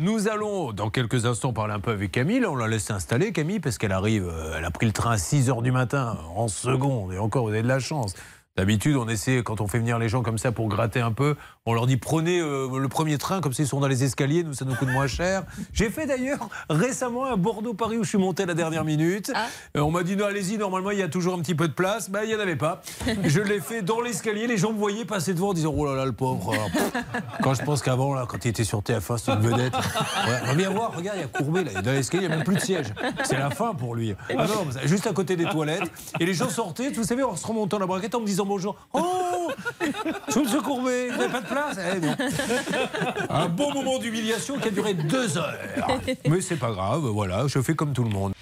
Nous allons dans quelques instants parler un peu avec Camille. On l'a laissé installer, Camille, parce qu'elle arrive, euh, elle a pris le train à 6 h du matin, en seconde, et encore, vous avez de la chance. D'habitude, on essaie, quand on fait venir les gens comme ça pour gratter un peu, on leur dit prenez euh, le premier train, comme s'ils sont dans les escaliers, nous ça nous coûte moins cher. J'ai fait d'ailleurs récemment à Bordeaux-Paris où je suis monté à la dernière minute. Ah. Euh, on m'a dit non, allez-y, normalement il y a toujours un petit peu de place. Ben, il n'y en avait pas. Je l'ai fait dans l'escalier, les gens me voyaient passer devant en disant oh là là, le pauvre. Alors, pff, quand je pense qu'avant, là, quand il était sur TF1, c'était une vedette. Ouais, viens voir, regarde, il y a courbé, là, dans l'escalier, il n'y a même plus de siège. C'est la fin pour lui. Ah non, juste à côté des toilettes. Et les gens sortaient, vous savez, en se remontant la braquette en me disant bonjour. Oh Sous le courbé, vous n'avez pas de place Eh non. Un bon moment d'humiliation qui a duré deux heures. Mais c'est pas grave, voilà, je fais comme tout le monde.